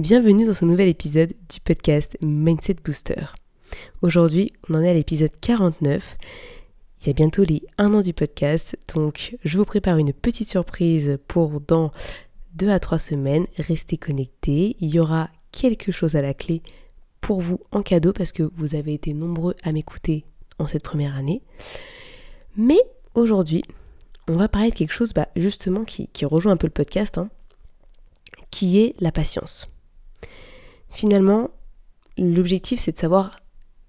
Bienvenue dans ce nouvel épisode du podcast Mindset Booster. Aujourd'hui, on en est à l'épisode 49. Il y a bientôt les 1 an du podcast, donc je vous prépare une petite surprise pour dans 2 à 3 semaines. Restez connectés, il y aura quelque chose à la clé pour vous en cadeau parce que vous avez été nombreux à m'écouter en cette première année. Mais aujourd'hui, on va parler de quelque chose bah, justement qui, rejoint un peu le podcast, hein, qui est la patience. Finalement, l'objectif c'est de savoir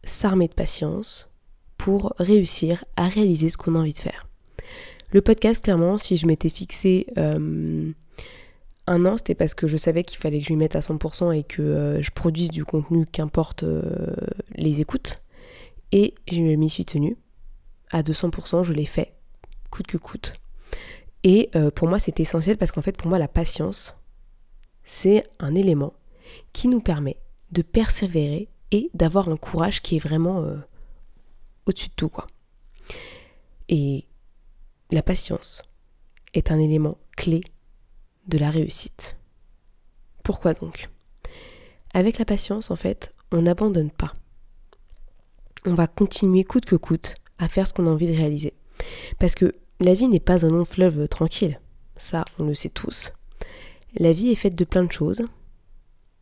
s'armer de patience pour réussir à réaliser ce qu'on a envie de faire. Le podcast, clairement, si je m'étais fixé euh, un an, c'était parce que je savais qu'il fallait que je m'y mette à 100% et que euh, je produise du contenu qu'importe euh, les écoutes. Et je m'y suis tenue. À 200%, je l'ai fait coûte que coûte. Et pour moi, c'est essentiel parce qu'en fait, pour moi, la patience, c'est un élément qui nous permet de persévérer et d'avoir un courage qui est vraiment euh, au-dessus de tout, quoi. Et la patience est un élément clé de la réussite. Pourquoi donc? Avec la patience, en fait, on n'abandonne pas. On va continuer coûte que coûte à faire ce qu'on a envie de réaliser. Parce que la vie n'est pas un long fleuve tranquille. Ça, on le sait tous. La vie est faite de plein de choses.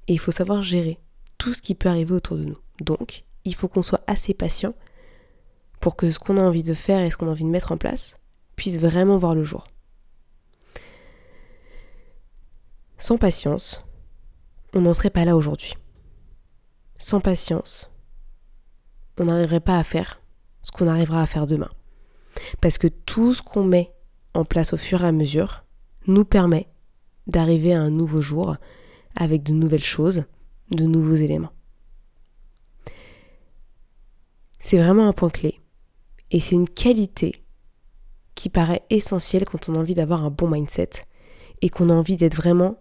Et il faut savoir gérer tout ce qui peut arriver autour de nous. Donc, il faut qu'on soit assez patient pour que ce qu'on a envie de faire et ce qu'on a envie de mettre en place puisse vraiment voir le jour. Sans patience, on n'en serait pas là aujourd'hui. Sans patience, on n'arriverait pas à faire ce qu'on arrivera à faire demain. Parce que tout ce qu'on met en place au fur et à mesure nous permet d'arriver à un nouveau jour avec de nouvelles choses, de nouveaux éléments. C'est vraiment un point clé. Et c'est une qualité qui paraît essentielle quand on a envie d'avoir un bon mindset et qu'on a envie d'être vraiment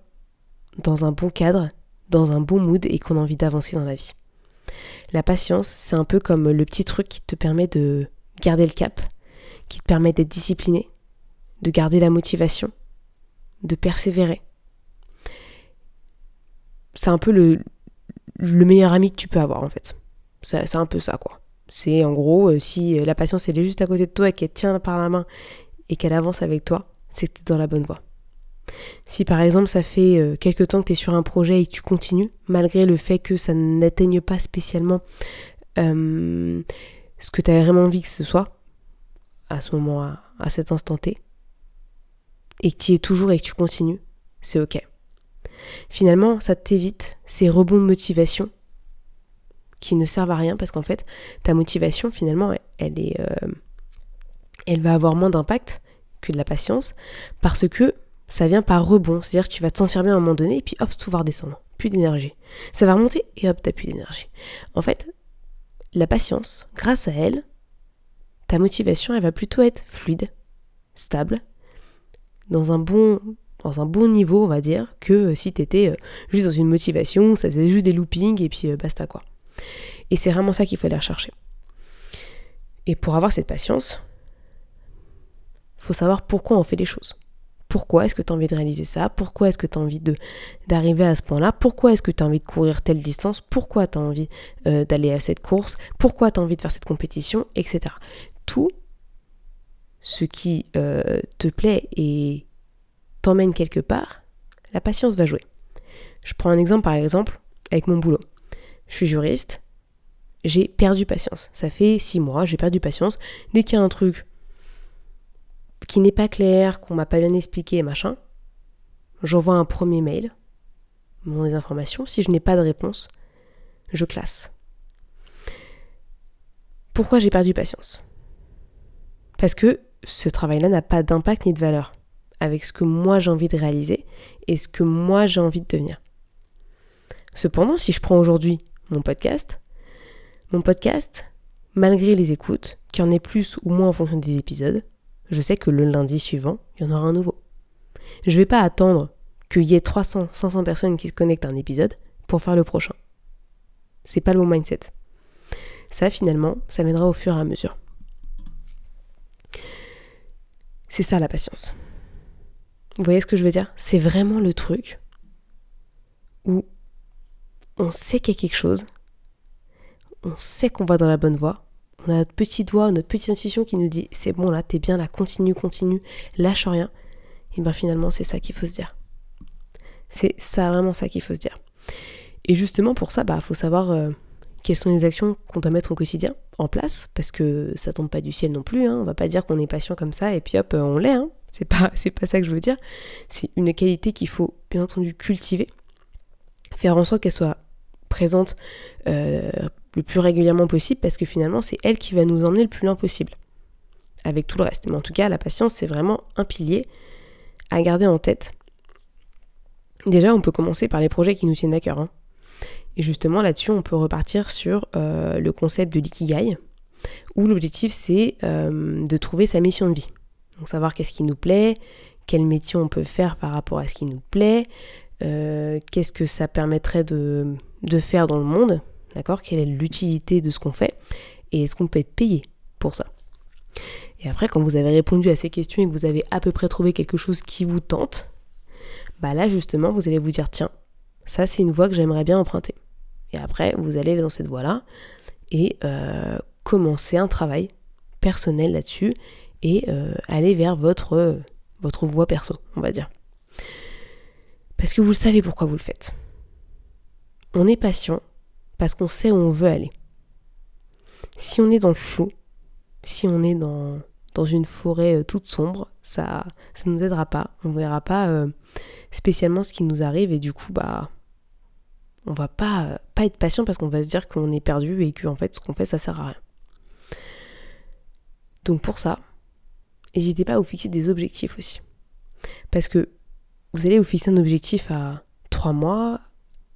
dans un bon cadre, dans un bon mood et qu'on a envie d'avancer dans la vie. La patience, c'est un peu comme le petit truc qui te permet de garder le cap qui te permet d'être discipliné, de garder la motivation, de persévérer. C'est un peu le, le meilleur ami que tu peux avoir en fait. C'est un peu ça quoi. C'est en gros, euh, si la patience elle est juste à côté de toi et qu'elle tient par la main et qu'elle avance avec toi, c'est que tu es dans la bonne voie. Si par exemple ça fait euh, quelques temps que tu es sur un projet et que tu continues, malgré le fait que ça n'atteigne pas spécialement euh, ce que tu as vraiment envie que ce soit, à ce moment, à, à cet instant T, et que tu y es toujours et que tu continues, c'est ok. Finalement, ça t'évite ces rebonds de motivation qui ne servent à rien parce qu'en fait, ta motivation, finalement, elle, est, euh, elle va avoir moins d'impact que de la patience parce que ça vient par rebond. C'est-à-dire que tu vas te sentir bien à un moment donné et puis hop, tout va redescendre. Plus d'énergie. Ça va remonter et hop, t'as plus d'énergie. En fait, la patience, grâce à elle, ta motivation, elle va plutôt être fluide, stable, dans un bon, dans un bon niveau, on va dire, que euh, si tu étais euh, juste dans une motivation, ça faisait juste des loopings et puis euh, basta quoi. Et c'est vraiment ça qu'il faut aller rechercher. Et pour avoir cette patience, faut savoir pourquoi on fait les choses. Pourquoi est-ce que tu as envie de réaliser ça? Pourquoi est-ce que tu as envie d'arriver à ce point-là? Pourquoi est-ce que tu as envie de courir telle distance? Pourquoi tu as envie d'aller à cette course? Pourquoi tu as envie de faire cette compétition? Etc tout ce qui te plaît et t'emmène quelque part, la patience va jouer. Je prends un exemple par exemple avec mon boulot. Je suis juriste, j'ai perdu patience. Ça fait six mois, j'ai perdu patience. Dès qu'il y a un truc qui n'est pas clair, qu'on m'a pas bien expliqué, machin, j'envoie un premier mail, mon des informations. Si je n'ai pas de réponse, je classe. Pourquoi j'ai perdu patience? Parce que ce travail-là n'a pas d'impact ni de valeur avec ce que moi j'ai envie de réaliser et ce que moi j'ai envie de devenir. Cependant, si je prends aujourd'hui mon podcast, mon podcast, malgré les écoutes, qu'il y en ait plus ou moins en fonction des épisodes, je sais que le lundi suivant, il y en aura un nouveau. Je ne vais pas attendre qu'il y ait 300, 500 personnes qui se connectent à un épisode pour faire le prochain. C'est pas le bon mindset. Ça, finalement, ça viendra au fur et à mesure. C'est ça la patience. Vous voyez ce que je veux dire? C'est vraiment le truc où on sait qu'il y a quelque chose, on sait qu'on va dans la bonne voie, on a notre petit doigt, notre petite intuition qui nous dit c'est bon là, t'es bien là, continue, continue, lâche rien. Et bien finalement, c'est ça qu'il faut se dire. C'est ça vraiment ça qu'il faut se dire. Et justement pour ça, bah faut savoir euh, quelles sont les actions qu'on doit mettre au quotidien en place, parce que ça tombe pas du ciel non plus. Hein. On va pas dire qu'on est patient comme ça et puis hop, on l'est. Hein. C'est pas, c'est pas ça que je veux dire. C'est une qualité qu'il faut bien entendu cultiver, faire en sorte qu'elle soit présente euh, le plus régulièrement possible, parce que finalement c'est elle qui va nous emmener le plus loin possible, avec tout le reste. Mais en tout cas, la patience c'est vraiment un pilier à garder en tête. Déjà, on peut commencer par les projets qui nous tiennent à cœur. Hein. Et justement, là-dessus, on peut repartir sur euh, le concept de l'ikigai, où l'objectif, c'est euh, de trouver sa mission de vie. Donc, savoir qu'est-ce qui nous plaît, quel métier on peut faire par rapport à ce qui nous plaît, euh, qu'est-ce que ça permettrait de, de faire dans le monde, d'accord Quelle est l'utilité de ce qu'on fait, et est-ce qu'on peut être payé pour ça Et après, quand vous avez répondu à ces questions et que vous avez à peu près trouvé quelque chose qui vous tente, bah là, justement, vous allez vous dire, tiens, ça, c'est une voie que j'aimerais bien emprunter. Et après, vous allez dans cette voie-là et euh, commencer un travail personnel là-dessus et euh, aller vers votre, votre voie perso, on va dire. Parce que vous le savez pourquoi vous le faites. On est patient parce qu'on sait où on veut aller. Si on est dans le flou, si on est dans, dans une forêt euh, toute sombre, ça ne nous aidera pas. On ne verra pas spécialement ce qui nous arrive et du coup, bah, on va pas, pas être patient parce qu'on va se dire qu'on est perdu et que en fait ce qu'on fait ça sert à rien. Donc pour ça, n'hésitez pas à vous fixer des objectifs aussi. Parce que vous allez vous fixer un objectif à 3 mois,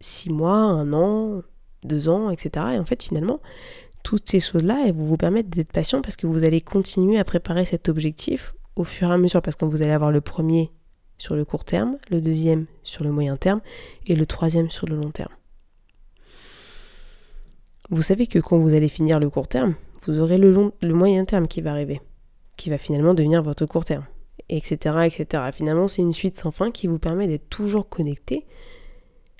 6 mois, 1 an, 2 ans, etc. Et en fait finalement, toutes ces choses-là, elles vont vous permettre d'être patient parce que vous allez continuer à préparer cet objectif au fur et à mesure parce que vous allez avoir le premier sur le court terme, le deuxième sur le moyen terme et le troisième sur le long terme. Vous savez que quand vous allez finir le court terme, vous aurez le, moyen terme qui va arriver, qui va finalement devenir votre court terme, etc. etc. Finalement, c'est une suite sans fin qui vous permet d'être toujours connecté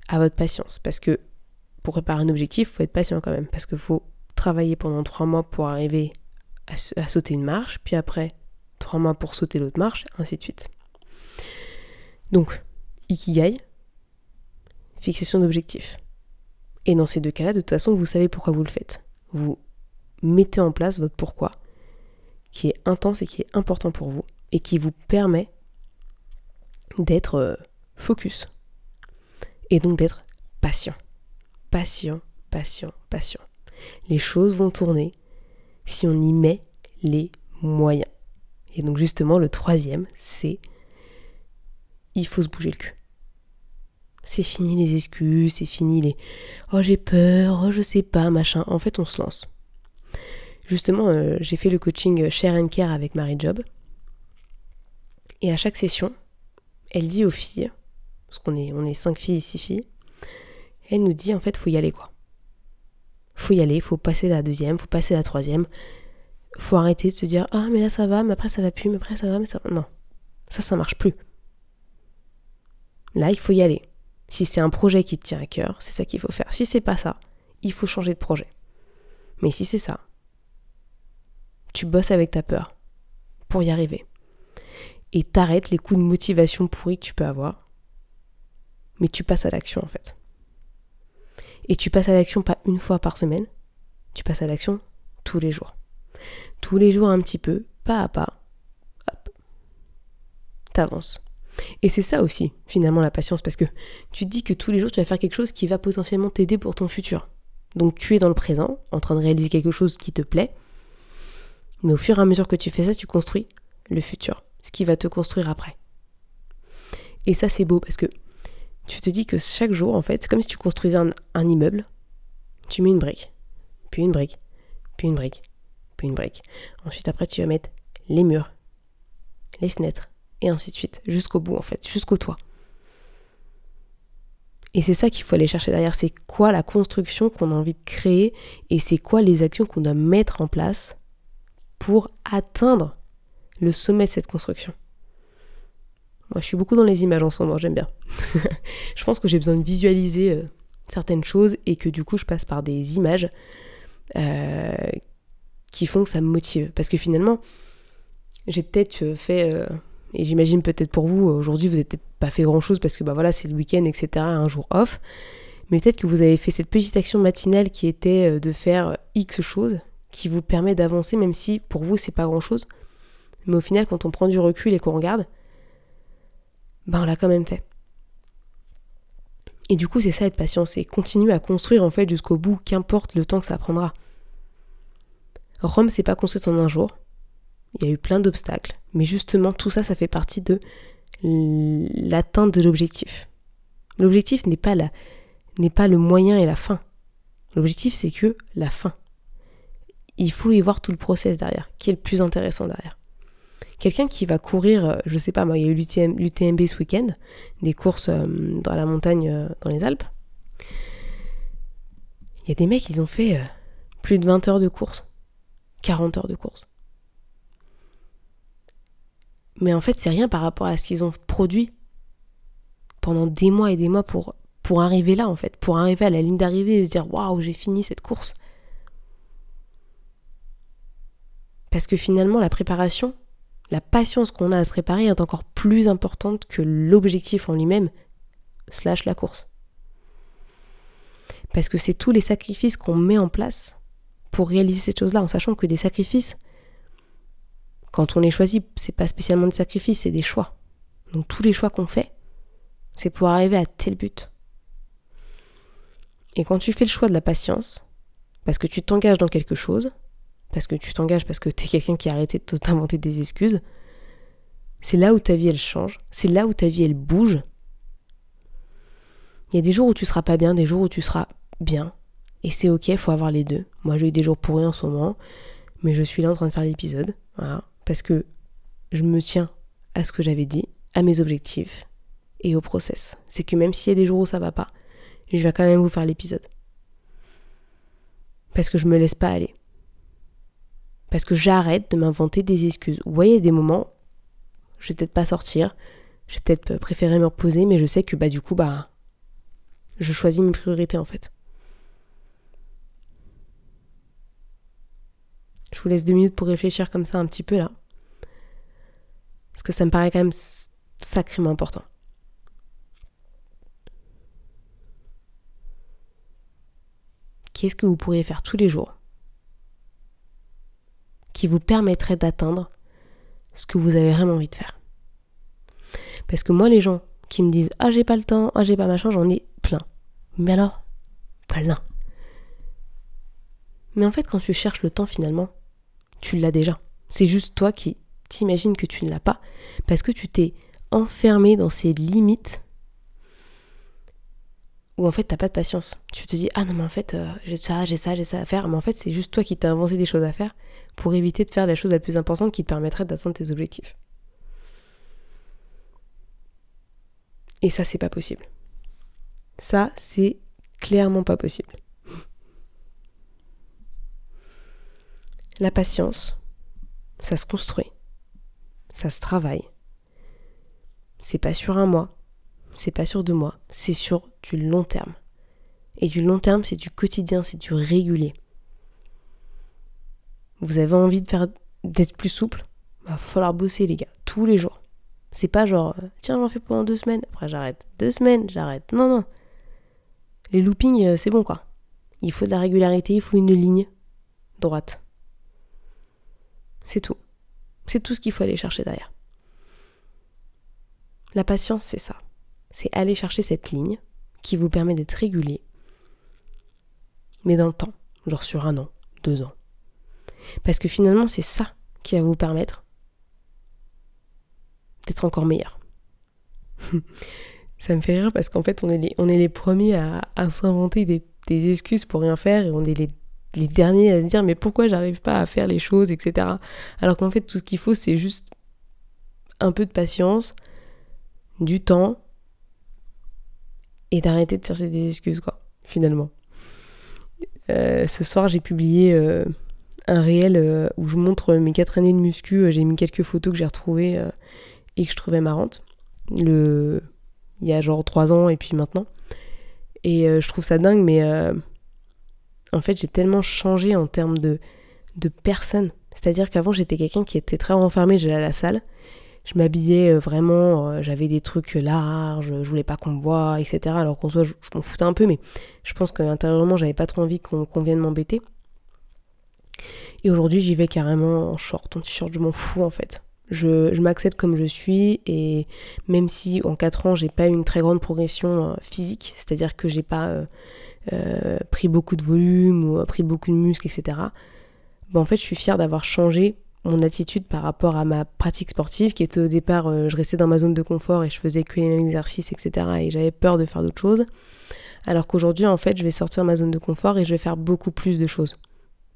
à votre patience. Parce que pour réparer un objectif, il faut être patient quand même. Parce qu'il faut travailler pendant trois mois pour arriver à, à sauter une marche, puis après trois mois pour sauter l'autre marche, ainsi de suite. Donc, Ikigai, fixation d'objectif. Et dans ces deux cas-là, de toute façon, vous savez pourquoi vous le faites. Vous mettez en place votre pourquoi, qui est intense et qui est important pour vous, et qui vous permet d'être euh, focus. Et donc d'être patient. Patient, patient, patient. Les choses vont tourner si on y met les moyens. Et donc justement, le troisième, c'est il faut se bouger le cul. C'est fini les excuses, c'est fini les oh j'ai peur, oh je sais pas, machin. En fait, on se lance. Justement, euh, j'ai fait le coaching Share and Care avec Marie Job. Et à chaque session, elle dit aux filles, parce qu'on est, on est cinq filles et six filles, elle nous dit en fait, faut y aller quoi. Faut y aller, faut passer la deuxième, faut passer la troisième. Faut arrêter de se dire ah mais là ça va, mais après ça va plus, mais après ça va, mais ça non. Ça ça marche plus. Là, il faut y aller. Si c'est un projet qui te tient à cœur, c'est ça qu'il faut faire. Si c'est pas ça, il faut changer de projet. Mais si c'est ça, tu bosses avec ta peur pour y arriver. Et t'arrêtes les coups de motivation pourris que tu peux avoir. Mais tu passes à l'action en fait. Et tu passes à l'action pas une fois par semaine, tu passes à l'action tous les jours. Tous les jours un petit peu, pas à pas. Hop. T'avances. Et c'est ça aussi, finalement, la patience, parce que tu te dis que tous les jours, tu vas faire quelque chose qui va potentiellement t'aider pour ton futur. Donc tu es dans le présent, en train de réaliser quelque chose qui te plaît, mais au fur et à mesure que tu fais ça, tu construis le futur, ce qui va te construire après. Et ça, c'est beau, parce que tu te dis que chaque jour, en fait, c'est comme si tu construisais un, immeuble. Tu mets une brique, puis une brique, puis une brique, puis une brique. Ensuite, après, tu vas mettre les murs, les fenêtres, et ainsi de suite, jusqu'au bout, en fait, jusqu'au toit. Et c'est ça qu'il faut aller chercher derrière. C'est quoi la construction qu'on a envie de créer et c'est quoi les actions qu'on doit mettre en place pour atteindre le sommet de cette construction. Moi, je suis beaucoup dans les images en ce moment, j'aime bien. je pense que j'ai besoin de visualiser euh, certaines choses et que du coup, je passe par des images euh, qui font que ça me motive. Parce que finalement, j'ai peut-être euh, fait, et j'imagine peut-être pour vous, aujourd'hui, vous n'avez peut-être pas fait grand-chose parce que bah voilà, c'est le week-end, etc., un jour off. Mais peut-être que vous avez fait cette petite action matinale qui était de faire X choses, qui vous permet d'avancer, même si pour vous, c'est pas grand-chose. Mais au final, quand on prend du recul et qu'on regarde, ben on l'a quand même fait. Et du coup, c'est ça être patient, c'est continuer à construire en fait jusqu'au bout, qu'importe le temps que ça prendra. Rome, c'est pas construit en un jour. Il y a eu plein d'obstacles, mais justement, tout ça, ça fait partie de l'atteinte de l'objectif. L'objectif n'est pas, la, n'est pas le moyen et la fin. L'objectif, c'est que la fin. Il faut y voir tout le process derrière, qui est le plus intéressant derrière. Quelqu'un qui va courir, euh, je sais pas, moi, il y a eu l'UTMB ce week-end, des courses euh, dans la montagne, euh, dans les Alpes. Il y a des mecs, ils ont fait plus de 20 heures de course, 40 heures de course. Mais en fait, c'est rien par rapport à ce qu'ils ont produit pendant des mois et des mois pour, pour arriver là, en fait, pour arriver à la ligne d'arrivée et se dire waouh, j'ai fini cette course. Parce que finalement, la préparation, la patience qu'on a à se préparer est encore plus importante que l'objectif en lui-même, slash la course. Parce que c'est tous les sacrifices qu'on met en place pour réaliser cette chose-là, en sachant que des sacrifices, quand on les choisit, c'est pas spécialement des sacrifices, c'est des choix. Donc tous les choix qu'on fait, c'est pour arriver à tel but. Et quand tu fais le choix de la patience, parce que tu t'engages dans quelque chose, parce que tu t'engages, parce que tu es quelqu'un qui a arrêté de t'inventer des excuses, c'est là où ta vie elle change, c'est là où ta vie elle bouge. Il y a des jours où tu seras pas bien, des jours où tu seras bien, et c'est ok, il faut avoir les deux. Moi j'ai eu des jours pourris en ce moment, mais je suis là en train de faire l'épisode, voilà, parce que je me tiens à ce que j'avais dit, à mes objectifs et au process. C'est que même s'il y a des jours où ça va pas, je vais quand même vous faire l'épisode. Parce que je me laisse pas aller. Parce que j'arrête de m'inventer des excuses. Vous voyez, des moments, je vais peut-être pas sortir, je vais peut-être préférer me reposer, mais je sais que bah du coup, bah je choisis mes priorités en fait. Je vous laisse deux minutes pour réfléchir comme ça un petit peu là. Parce que ça me paraît quand même sacrément important. Qu'est-ce que vous pourriez faire tous les jours qui vous permettrait d'atteindre ce que vous avez vraiment envie de faire. Parce que moi, les gens qui me disent Ah, j'ai pas le temps, ah, j'ai pas machin, j'en ai plein. Mais alors, plein. Mais en fait, quand tu cherches le temps, finalement, tu l'as déjà. C'est juste toi qui t'imagines que tu ne l'as pas parce que tu t'es enfermé dans ces limites où en fait t'as pas de patience. Tu te dis ah non mais en fait euh, j'ai ça, j'ai ça, j'ai ça à faire, mais en fait c'est juste toi qui t'as inventé des choses à faire pour éviter de faire la chose la plus importante qui te permettrait d'atteindre tes objectifs. Et ça c'est pas possible. Ça c'est clairement pas possible. La patience, ça se construit, ça se travaille. C'est pas sur un mois, c'est pas sur deux mois, c'est sur du long terme. Et du long terme, c'est du quotidien, c'est du régulier. Vous avez envie de faire d'être plus souple? Il bah, va falloir bosser les gars, tous les jours. C'est pas genre, euh, tiens, j'en fais pendant deux semaines, après j'arrête. Deux semaines, j'arrête. Non, non. Les loopings, euh, c'est bon quoi. Il faut de la régularité, il faut une ligne droite. C'est tout. C'est tout ce qu'il faut aller chercher derrière. La patience, c'est ça c'est aller chercher cette ligne qui vous permet d'être régulier, mais dans le temps, genre sur un an, deux ans. Parce que finalement, c'est ça qui va vous permettre d'être encore meilleur. Ça me fait rire parce qu'en fait, on est les, on est les premiers à, s'inventer des, excuses pour rien faire et on est les, les derniers à se dire mais pourquoi j'arrive pas à faire les choses, etc. Alors qu'en fait, tout ce qu'il faut, c'est juste un peu de patience, du temps et d'arrêter de chercher des excuses, quoi, finalement. Euh, ce soir, j'ai publié euh, un réel euh, où je montre mes quatre années de muscu. J'ai mis quelques photos que j'ai retrouvées et que je trouvais marrantes. Le... Il y a genre trois ans et puis maintenant. Et je trouve ça dingue, mais en fait, j'ai tellement changé en termes de, de personne. C'est-à-dire qu'avant, j'étais quelqu'un qui était très renfermé, j'allais à la salle je m'habillais euh, vraiment, euh, j'avais des trucs larges, je voulais pas qu'on me voie, etc. Alors qu'en soit, je, m'en foutais un peu, mais je pense qu'intérieurement, j'avais pas trop envie qu'on vienne m'embêter. Et aujourd'hui, j'y vais carrément en short, en t-shirt, je m'en fous en fait. Je, m'accepte comme je suis et même si en 4 ans j'ai pas une très grande progression euh, physique, c'est-à-dire que j'ai pas pris beaucoup de volume ou pris beaucoup de muscles, etc. Ben, en fait je suis fière d'avoir changé mon attitude par rapport à ma pratique sportive qui était au départ euh, je restais dans ma zone de confort et je faisais que les mêmes exercices etc et j'avais peur de faire d'autres choses. Alors qu'aujourd'hui en fait je vais sortir de ma zone de confort et je vais faire beaucoup plus de choses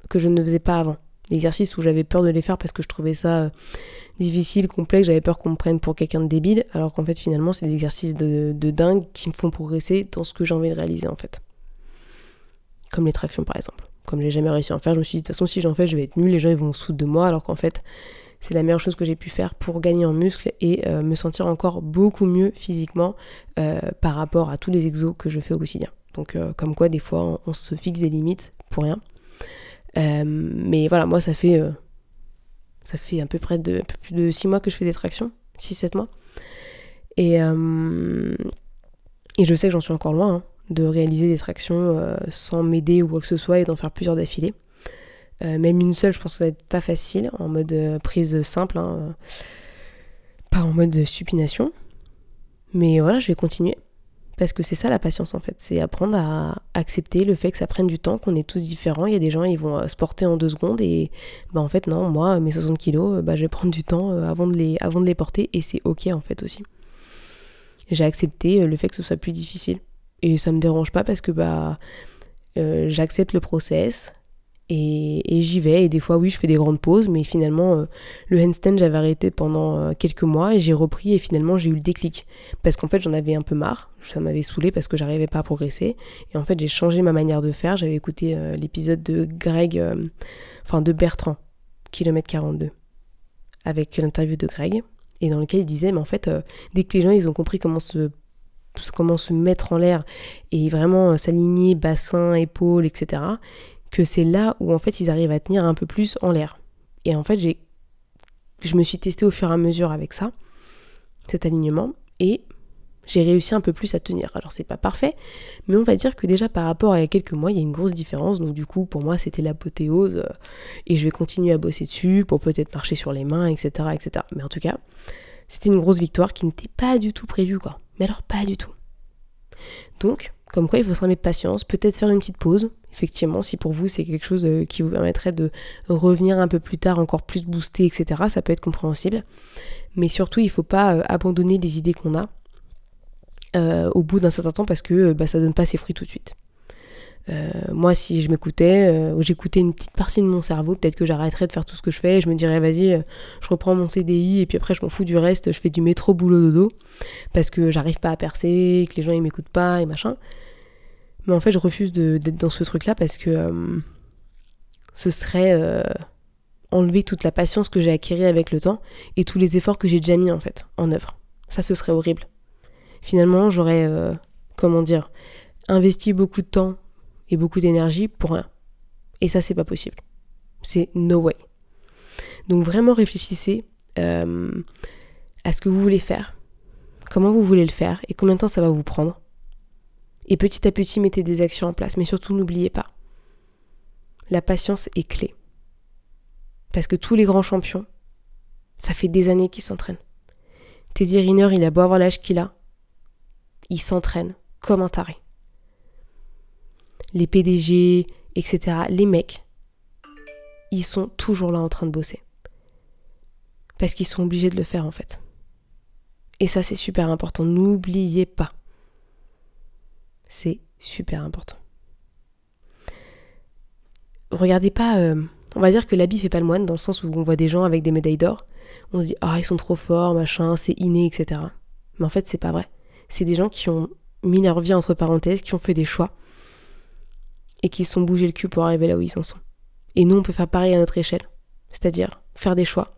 que je ne faisais pas avant. Exercices où j'avais peur de les faire parce que je trouvais ça euh, difficile, complexe, j'avais peur qu'on me prenne pour quelqu'un de débile, alors qu'en fait finalement c'est des exercices de, de dingue qui me font progresser dans ce que j'ai envie de réaliser en fait. Comme les tractions par exemple comme j'ai jamais réussi à en faire, je me suis dit de toute façon si j'en fais je vais être nulle, les gens ils vont se foutre de moi alors qu'en fait c'est la meilleure chose que j'ai pu faire pour gagner en muscles et euh, me sentir encore beaucoup mieux physiquement euh, par rapport à tous les exos que je fais au quotidien. Donc euh, comme quoi des fois on, se fixe des limites pour rien. mais voilà, moi ça fait ça fait à peu près de, peu plus de 6 mois que je fais des tractions, 6-7 mois. Et, et je sais que j'en suis encore loin. Hein de réaliser des tractions euh, sans m'aider ou quoi que ce soit et d'en faire plusieurs d'affilée. Euh, même une seule, je pense que ça va être pas facile, en mode euh, prise simple, hein, pas en mode supination. Mais voilà, je vais continuer. Parce que c'est ça la patience en fait, c'est apprendre à accepter le fait que ça prenne du temps, qu'on est tous différents. Il y a des gens, ils vont se porter en deux secondes et bah en fait non, moi mes 60 kilos, bah, je vais prendre du temps avant de les, avant de les porter et c'est ok en fait aussi. J'ai accepté le fait que ce soit plus difficile. Et ça me dérange pas parce que bah euh, j'accepte le process et, j'y vais. Et des fois, oui, je fais des grandes pauses, mais finalement, euh, le handstand, j'avais arrêté pendant euh, quelques mois et j'ai repris et finalement, j'ai eu le déclic. Parce qu'en fait, j'en avais un peu marre. Ça m'avait saoulé parce que j'arrivais pas à progresser. Et en fait, j'ai changé ma manière de faire. J'avais écouté l'épisode de Greg, enfin de Bertrand, kilomètre 42, avec l'interview de Greg. Et dans lequel il disait, mais en fait, dès que les gens ils ont compris comment se comment se mettre en l'air et vraiment euh, s'aligner bassin, épaules, etc. Que c'est là où en fait ils arrivent à tenir un peu plus en l'air. Et en fait j'ai, je me suis testée au fur et à mesure avec ça, cet alignement, et j'ai réussi un peu plus à tenir. Alors c'est pas parfait, mais on va dire que déjà par rapport à il y a quelques mois, il y a une grosse différence. Donc du coup, pour moi, c'était l'apothéose. Euh, et je vais continuer à bosser dessus pour peut-être marcher sur les mains, etc., etc. Mais en tout cas, c'était une grosse victoire qui n'était pas du tout prévue, quoi. Mais alors pas du tout. Donc, comme quoi il faut se remettre patience, peut-être faire une petite pause. Effectivement, si pour vous c'est quelque chose euh, qui vous permettrait de revenir un peu plus tard, encore plus boosté, etc., ça peut être compréhensible. Mais surtout, il ne faut pas euh, abandonner les idées qu'on a euh, au bout d'un certain temps parce que bah, ça donne pas ses fruits tout de suite. Euh, moi, si je m'écoutais, euh, j'écoutais une petite partie de mon cerveau, peut-être que j'arrêterais de faire tout ce que je fais et je me dirais, vas-y, euh, je reprends mon CDI et puis après, je m'en fous du reste, je fais du métro boulot dodo parce que j'arrive pas à percer, que les gens ils m'écoutent pas et machin. Mais en fait, je refuse d'être dans ce truc-là parce que ce serait enlever toute la patience que j'ai acquérie avec le temps et tous les efforts que j'ai déjà mis en fait en œuvre. Ça, ce serait horrible. Finalement, j'aurais, comment dire, investi beaucoup de temps et beaucoup d'énergie pour rien. Et ça, c'est pas possible. C'est no way. Donc vraiment réfléchissez euh, à ce que vous voulez faire, comment vous voulez le faire et combien de temps ça va vous prendre. Et petit à petit, mettez des actions en place. Mais surtout, n'oubliez pas, la patience est clé. Parce que tous les grands champions, ça fait des années qu'ils s'entraînent. Teddy Riner, il a beau avoir l'âge qu'il a, il s'entraîne comme un taré les PDG, etc., les mecs, ils sont toujours là en train de bosser. Parce qu'ils sont obligés de le faire en fait. Et ça, c'est super important. N'oubliez pas. C'est super important. Regardez pas. Euh, on va dire que l'habit fait pas le moine, dans le sens où on voit des gens avec des médailles d'or. On se dit, ah, ils sont trop forts, machin, c'est inné, etc. Mais en fait, c'est pas vrai. C'est des gens qui ont mis leur vie entre parenthèses, qui ont fait des choix et qui se sont bougés le cul pour arriver là où ils en sont. Et nous, on peut faire pareil à notre échelle. C'est-à-dire faire des choix,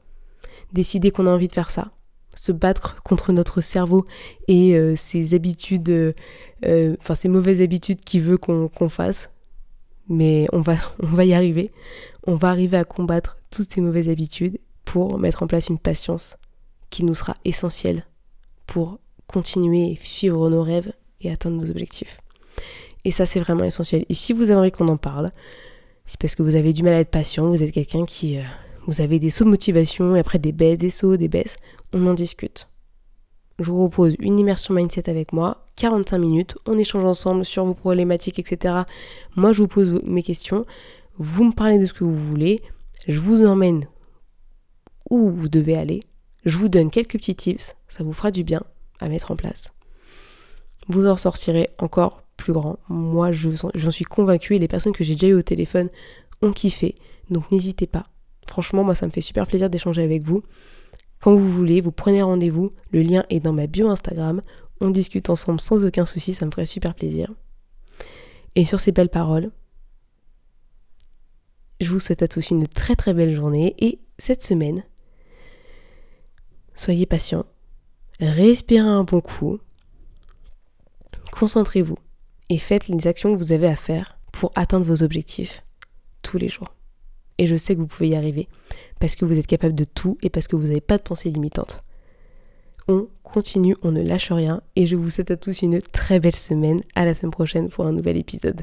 décider qu'on a envie de faire ça, se battre contre notre cerveau et euh, ses habitudes, euh, enfin ses mauvaises habitudes qu'il veut qu'on fasse. Mais on va, on va y arriver. On va arriver à combattre toutes ces mauvaises habitudes pour mettre en place une patience qui nous sera essentielle pour continuer et suivre nos rêves et atteindre nos objectifs. Et ça, c'est vraiment essentiel. Et si vous aimeriez qu'on en parle, c'est parce que vous avez du mal à être patient, vous êtes quelqu'un qui... Euh, vous avez des sauts de motivation et après des baisses, des sauts, des baisses. On en discute. Je vous propose une immersion mindset avec moi, 45 minutes, on échange ensemble sur vos problématiques, etc. Moi, je vous pose mes questions, vous me parlez de ce que vous voulez, je vous emmène où vous devez aller, je vous donne quelques petits tips, ça vous fera du bien à mettre en place. Vous en sortirez encore plus grand. Moi, j'en suis convaincue et les personnes que j'ai déjà eues au téléphone ont kiffé. Donc n'hésitez pas. Franchement, moi, ça me fait super plaisir d'échanger avec vous. Quand vous voulez, vous prenez rendez-vous. Le lien est dans ma bio Instagram. On discute ensemble sans aucun souci, ça me ferait super plaisir. Et sur ces belles paroles, je vous souhaite à tous une très très belle journée et cette semaine, soyez patients, respirez un bon coup, concentrez-vous et faites les actions que vous avez à faire pour atteindre vos objectifs tous les jours. Et je sais que vous pouvez y arriver parce que vous êtes capable de tout et parce que vous n'avez pas de pensée limitante. On continue, on ne lâche rien et je vous souhaite à tous une très belle semaine. À la semaine prochaine pour un nouvel épisode.